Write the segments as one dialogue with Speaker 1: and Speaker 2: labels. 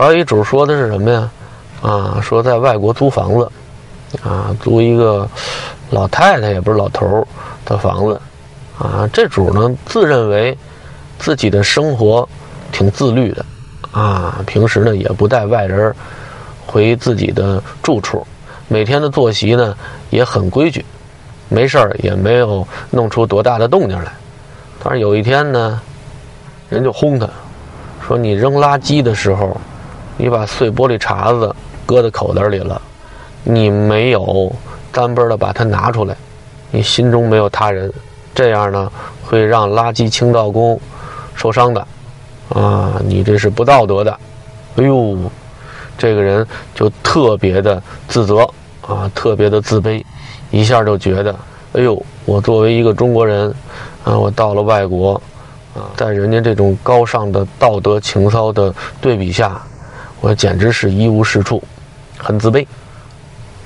Speaker 1: 还有一主说的是什么呀？啊，说在外国租房子，啊，租一个老太太也不是老头儿的房子，啊，这主呢自认为自己的生活挺自律的，啊，平时呢也不带外人回自己的住处，每天的作息呢也很规矩，没事儿也没有弄出多大的动静来。但是有一天呢，人就轰他，说你扔垃圾的时候，你把碎玻璃碴子搁在口袋里了，你没有单倍的把它拿出来，你心中没有他人，这样呢会让垃圾清道工受伤的，啊，你这是不道德的。哎呦，这个人就特别的自责啊，特别的自卑，一下就觉得，哎呦，我作为一个中国人。啊，我到了外国，啊，在人家这种高尚的道德情操的对比下，我简直是一无是处，很自卑。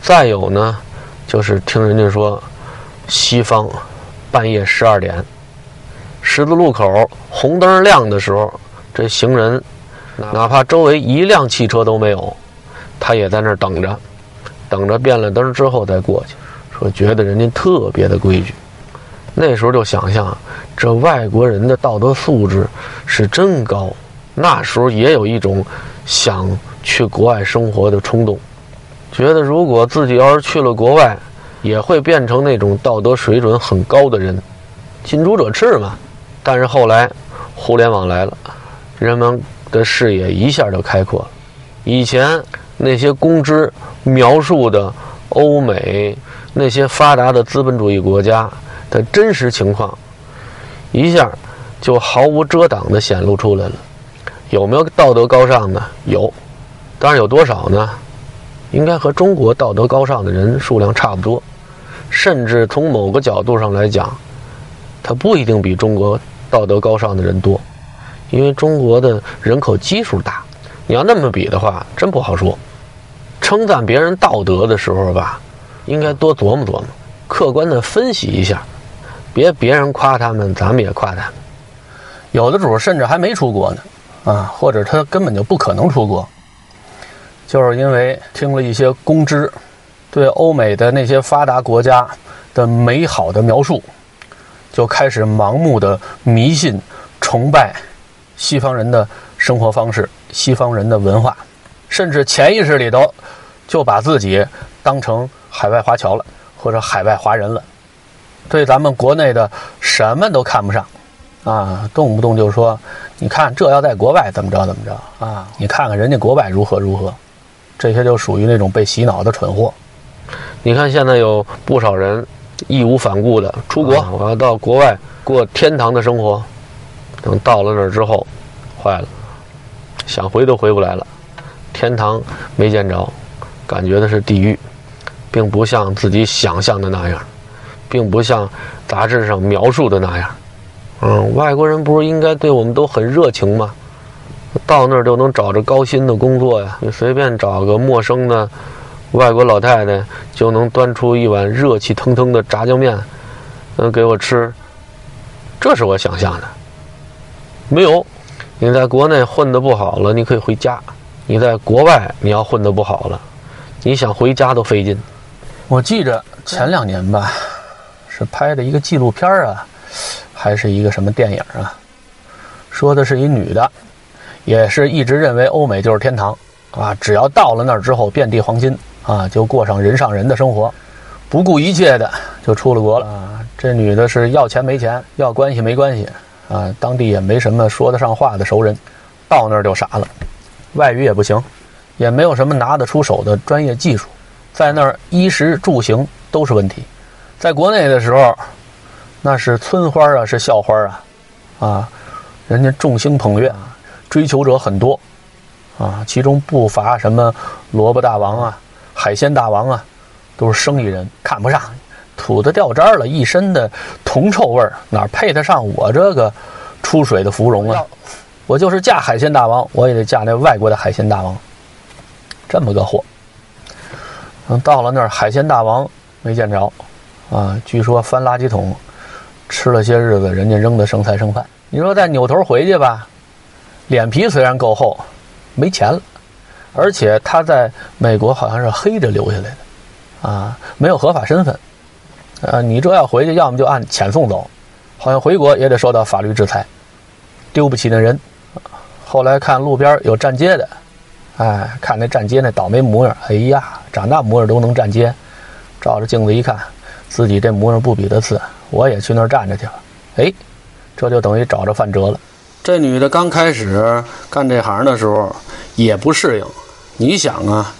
Speaker 1: 再有呢，就是听人家说，西方半夜十二点，十字路口红灯亮的时候，这行人哪怕周围一辆汽车都没有，他也在那儿等着，等着变了灯之后再过去，说觉得人家特别的规矩。那时候就想象，这外国人的道德素质是真高。那时候也有一种想去国外生活的冲动，觉得如果自己要是去了国外，也会变成那种道德水准很高的人。近朱者赤嘛。但是后来互联网来了，人们的视野一下就开阔了。以前那些公知描述的欧美那些发达的资本主义国家。的真实情况，一下就毫无遮挡地显露出来了。有没有道德高尚的？有，当然有多少呢？应该和中国道德高尚的人数量差不多，甚至从某个角度上来讲，他不一定比中国道德高尚的人多，因为中国的人口基数大。你要那么比的话，真不好说。称赞别人道德的时候吧，应该多琢磨琢磨，客观地分析一下。别别人夸他们，咱们也夸他们。
Speaker 2: 有的主甚至还没出国呢，啊，或者他根本就不可能出国，就是因为听了一些公知对欧美的那些发达国家的美好的描述，就开始盲目的迷信、崇拜西方人的生活方式、西方人的文化，甚至潜意识里头就把自己当成海外华侨了，或者海外华人了。对咱们国内的什么都看不上，啊，动不动就说，你看这要在国外怎么着怎么着啊？你看看人家国外如何如何，这些就属于那种被洗脑的蠢货。
Speaker 1: 你看现在有不少人义无反顾的出国，我要到国外过天堂的生活。等到了那儿之后，坏了，想回都回不来了。天堂没见着，感觉的是地狱，并不像自己想象的那样。并不像杂志上描述的那样，嗯，外国人不是应该对我们都很热情吗？到那儿就能找着高薪的工作呀，你随便找个陌生的外国老太太就能端出一碗热气腾腾的炸酱面，嗯，给我吃。这是我想象的。没有，你在国内混得不好了，你可以回家；你在国外，你要混得不好了，你想回家都费劲。
Speaker 2: 我记着前两年吧。是拍的一个纪录片啊，还是一个什么电影啊？说的是一女的，也是一直认为欧美就是天堂啊，只要到了那儿之后遍地黄金啊，就过上人上人的生活，不顾一切的就出了国了啊。这女的是要钱没钱，要关系没关系啊，当地也没什么说得上话的熟人，到那儿就傻了，外语也不行，也没有什么拿得出手的专业技术，在那儿衣食住行都是问题。在国内的时候，那是村花啊，是校花啊，啊，人家众星捧月，追求者很多，啊，其中不乏什么萝卜大王啊、海鲜大王啊，都是生意人，看不上，土的掉渣了，一身的铜臭味，哪配得上我这个出水的芙蓉啊？我就是嫁海鲜大王，我也得嫁那外国的海鲜大王，这么个货。嗯，到了那儿，海鲜大王没见着。啊，据说翻垃圾桶，吃了些日子，人家扔的剩菜剩饭。你说再扭头回去吧，脸皮虽然够厚，没钱了。而且他在美国好像是黑着留下来的，啊，没有合法身份，啊，你这要回去，要么就按遣送走，好像回国也得受到法律制裁，丢不起那人。后来看路边有站街的，哎，看那站街那倒霉模样，哎呀，长那模样都能站街，照着镜子一看，自己这模样不比他次，我也去那儿站着去了，哎，这就等于找着范哲了。这女的刚开始干这行的时候也不适应。你想啊，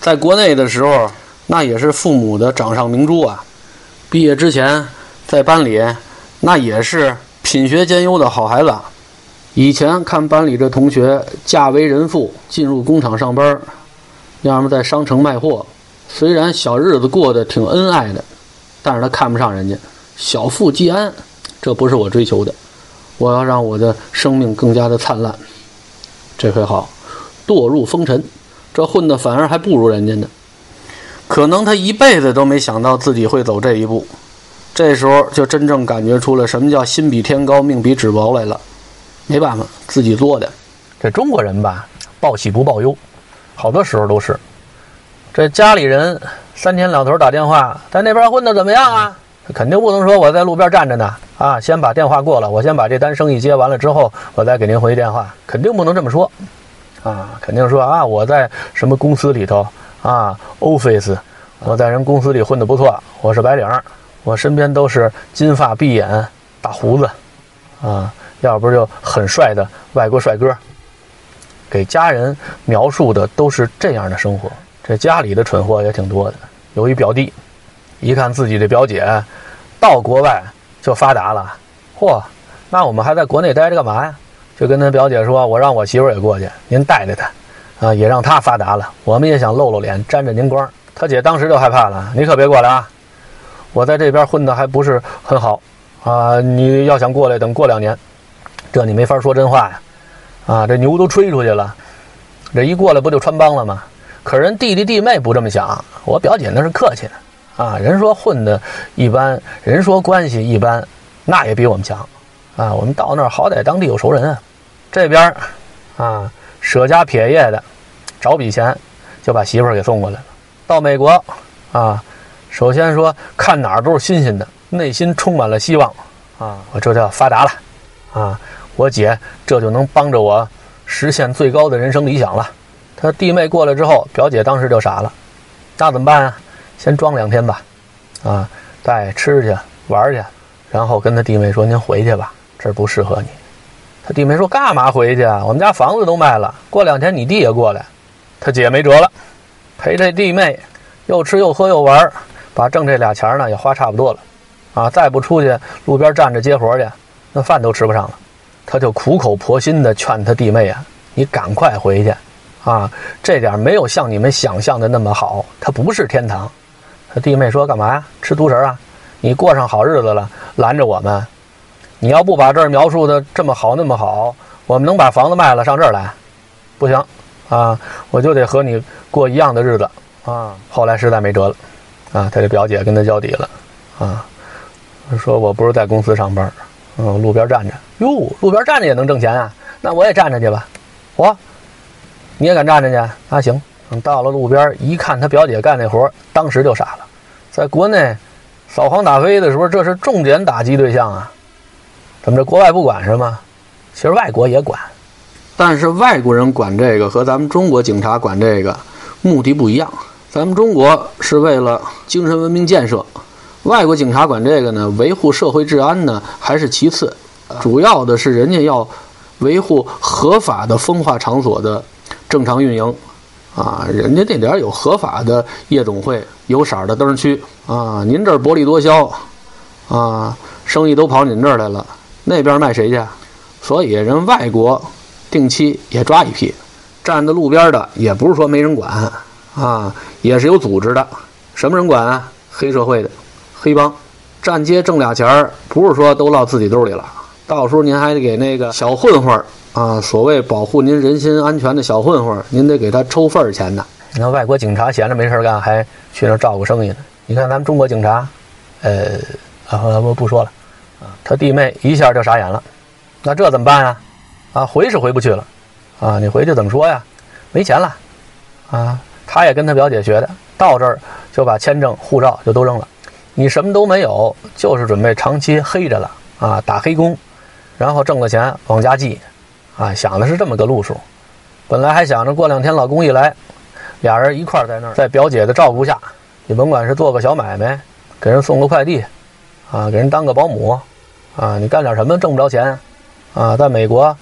Speaker 2: 在国内的时候，那也是父母的掌上明珠啊。毕业之前在班里，那也是品学兼优的好孩子。以前看班里这同学嫁为人妇，进入工厂上班，要么在商城卖货，虽然小日子过得挺恩爱的，但是他看不上人家，小富即安，这不是我追求的。我要让我的生命更加的灿烂。这回好，堕入风尘，这混的反而还不如人家呢。可能他一辈子都没想到自己会走这一步。这时候就真正感觉出了什么叫心比天高，命比纸薄来了。没办法，自己做的。这中国人吧，报喜不报忧，好多时候都是。这家里人三天两头打电话，在那边混的怎么样啊？肯定不能说我在路边站着呢。啊，先把电话过了，我先把这单生意接完了之后，我再给您回电话，肯定不能这么说，啊，肯定说啊，我在什么公司里头啊，office，我在人公司里混得不错，我是白领，我身边都是金发碧眼大胡子，啊，要不就很帅的外国帅哥，给家人描述的都是这样的生活。这家里的蠢货也挺多的，有一表弟，一看自己的表姐到国外。就发达了，嚯！那我们还在国内待着干嘛呀？就跟他表姐说：“我让我媳妇也过去，您带着她，啊，也让她发达了。我们也想露露脸，沾着您光。”他姐当时就害怕了：“你可别过来啊！我在这边混的还不是很好啊！你要想过来，等过两年，这你没法说真话呀！啊，这牛都吹出去了，这一过来不就穿帮了吗？可人弟弟弟妹不这么想，我表姐那是客气的。”啊，人说混的一般，人说关系一般，那也比我们强，啊，我们到那儿好歹当地有熟人啊。这边啊，舍家撇业的，找笔钱就把媳妇儿给送过来了。到美国，啊，首先说看哪儿都是新鲜的，内心充满了希望，啊，我这叫发达了，啊，我姐这就能帮着我实现最高的人生理想了。他弟妹过来之后，表姐当时就傻了，那怎么办啊？先装两天吧，啊，带吃去玩去，然后跟他弟妹说：“您回去吧，这儿不适合你。”他弟妹说：“干嘛回去啊？我们家房子都卖了，过两天你弟也过来。”他姐没辙了，陪这弟妹又吃又喝又玩，把挣这俩钱呢也花差不多了，啊，再不出去路边站着接活去，那饭都吃不上了。他就苦口婆心地劝他弟妹啊：“你赶快回去，啊，这点没有像你们想象的那么好，它不是天堂。”他弟妹说：“干嘛呀？吃独食啊？你过上好日子了，拦着我们？你要不把这儿描述的这么好那么好，我们能把房子卖了上这儿来？不行，啊，我就得和你过一样的日子啊！后来实在没辙了，啊，他这表姐跟他交底了，啊，说我不是在公司上班，嗯，路边站着。哟，路边站着也能挣钱啊？那我也站着去吧。我，你也敢站着去？那行。等到了路边，一看他表姐干那活，当时就傻了。在国内扫黄打非的时候，这是重点打击对象啊！怎么这国外不管是吗？其实外国也管，但是外国人管这个和咱们中国警察管这个目的不一样。咱们中国是为了精神文明建设，外国警察管这个呢，维护社会治安呢还是其次，主要的是人家要维护合法的风化场所的正常运营。啊，人家那点儿有合法的夜总会，有色儿的灯区啊。您这儿薄利多销，啊，生意都跑您这儿来了，那边卖谁去？所以人外国定期也抓一批，站在路边的也不是说没人管啊，也是有组织的。什么人管？黑社会的黑帮，站街挣俩钱儿，不是说都落自己兜里了，到时候您还得给那个小混混。啊，所谓保护您人身安全的小混混，您得给他抽份儿钱呢。你看外国警察闲着没事干，还去那照顾生意呢。你看咱们中国警察，呃，啊，不不说了。啊，他弟妹一下就傻眼了。那这怎么办呀？啊，回是回不去了。啊，你回去怎么说呀？没钱了。啊，他也跟他表姐学的，到这儿就把签证、护照就都扔了。你什么都没有，就是准备长期黑着了啊，打黑工，然后挣了钱往家寄，啊，想的是这么个路数。本来还想着过两天老公一来，俩人一块儿在那儿，在表姐的照顾下，你甭管是做个小买卖，给人送个快递，啊，给人当个保姆，啊，你干点什么挣不着钱，啊，在美国，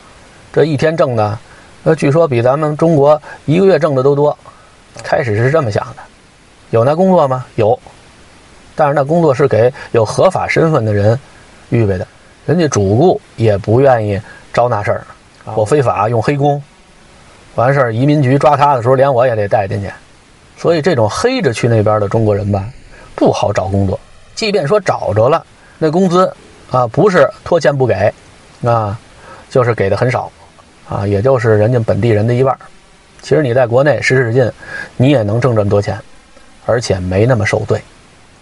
Speaker 2: 这一天挣的，那据说比咱们中国一个月挣的都多。开始是这么想的，有那工作吗？有。但是那工作是给有合法身份的人预备的，人家主顾也不愿意招那事儿，我非法用黑工，完事儿移民局抓他的时候，连我也得带进去。所以这种黑着去那边的中国人吧，不好找工作。即便说找着了，那工资啊不是拖欠不给，啊就是给的很少，啊也就是人家本地人的一半。其实你在国内使使劲，你也能挣这么多钱，而且没那么受罪。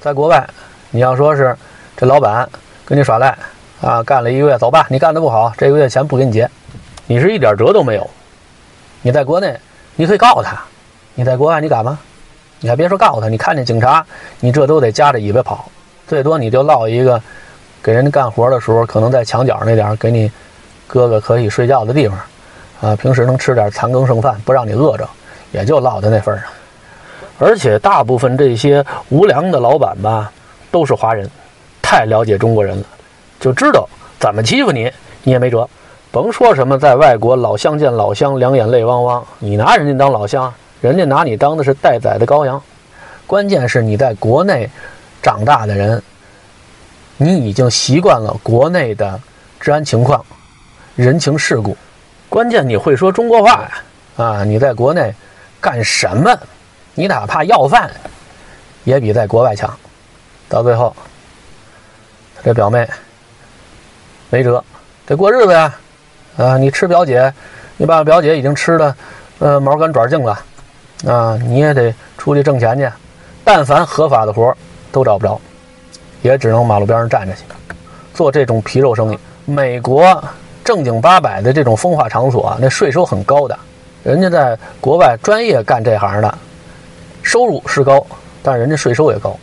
Speaker 2: 在国外，你要说是这老板跟你耍赖啊，干了一个月，走吧，你干的不好，这个月钱不给你结，你是一点辙都没有。你在国内，你可以告他；你在国外，你敢吗？你还别说告他，你看见警察，你这都得夹着尾巴跑。最多你就落一个，给人家干活的时候，可能在墙角那点给你搁个可以睡觉的地方，啊，平时能吃点残羹剩饭，不让你饿着，也就落在那份上。而且大部分这些无良的老板吧，都是华人，太了解中国人了，就知道怎么欺负你，你也没辙。甭说什么在外国老乡见老乡，两眼泪汪汪，你拿人家当老乡，人家拿你当的是待宰的羔羊。关键是你在国内长大的人，你已经习惯了国内的治安情况、人情世故。关键你会说中国话呀，啊，你在国内干什么？你哪怕要饭，也比在国外强。到最后，这表妹没辙，得过日子呀。啊，你吃表姐，你把表姐已经吃的，呃，毛干爪净了。啊，你也得出去挣钱去。但凡合法的活都找不着，也只能马路边上站着去，做这种皮肉生意。美国正经八百的这种风化场所，那税收很高的，人家在国外专业干这行的。收入是高，但人家税收也高，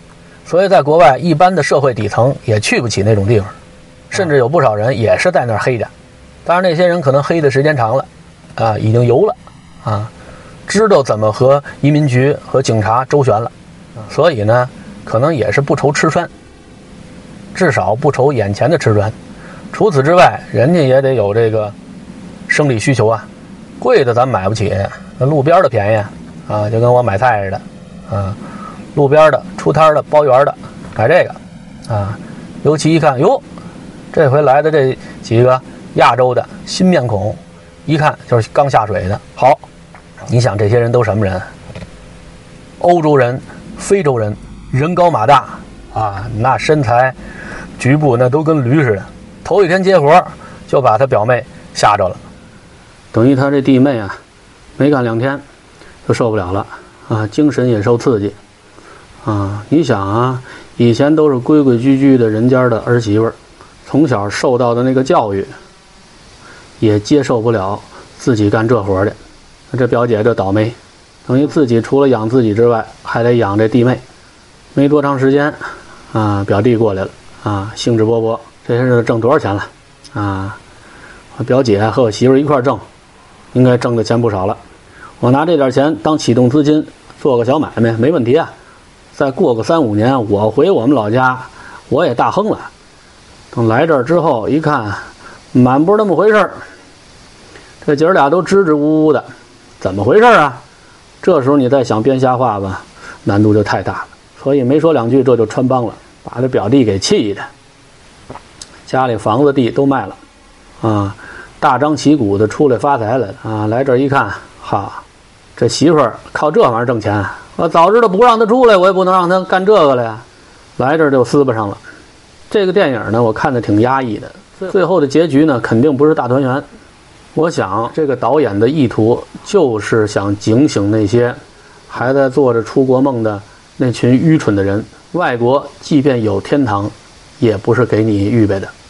Speaker 2: 所以在国外一般的社会底层也去不起那种地方，甚至有不少人也是在那儿黑的。当然那些人可能黑的时间长了，啊，已经油了，啊，知道怎么和移民局和警察周旋了，所以呢，可能也是不愁吃穿，至少不愁眼前的吃穿。除此之外，人家也得有这个生理需求啊，贵的咱买不起，那路边的便宜。啊，就跟我买菜似的，啊，路边的、出摊的、包圆的，买这个，啊，尤其一看，哟，这回来的这几个亚洲的新面孔，一看就是刚下水的。好，你想这些人都什么人？欧洲人、非洲人，人高马大，啊，那身材、局部那都跟驴似的。头一天接活，就把他表妹吓着了，等于他这弟妹啊，没干两天。就受不了了啊，精神也受刺激啊！你想啊，以前都是规规矩矩的人家的儿媳妇，从小受到的那个教育，也接受不了自己干这活的。这表姐这倒霉，等于自己除了养自己之外，还得养这弟妹。没多长时间啊，表弟过来了啊，兴致勃勃，这些日子挣多少钱了啊？我表姐和我媳妇一块挣，应该挣的钱不少了。我拿这点钱当启动资金，做个小买卖没问题啊。再过个三五年，我回我们老家，我也大亨了。等来这儿之后一看，满不是那么回事儿。这姐儿俩都支支吾吾的，怎么回事啊？这时候你再想编瞎话吧，难度就太大了。所以没说两句，这就穿帮了，把这表弟给气的。家里房子地都卖了，啊，大张旗鼓的出来发财了啊！来这一看，哈。这媳妇儿靠这玩意儿挣钱，我早知道不让她出来，我也不能让她干这个了呀。来这就撕巴上了。这个电影呢，我看的挺压抑的，最后的结局呢，肯定不是大团圆。我想这个导演的意图就是想警醒那些还在做着出国梦的那群愚蠢的人：外国即便有天堂，也不是给你预备的。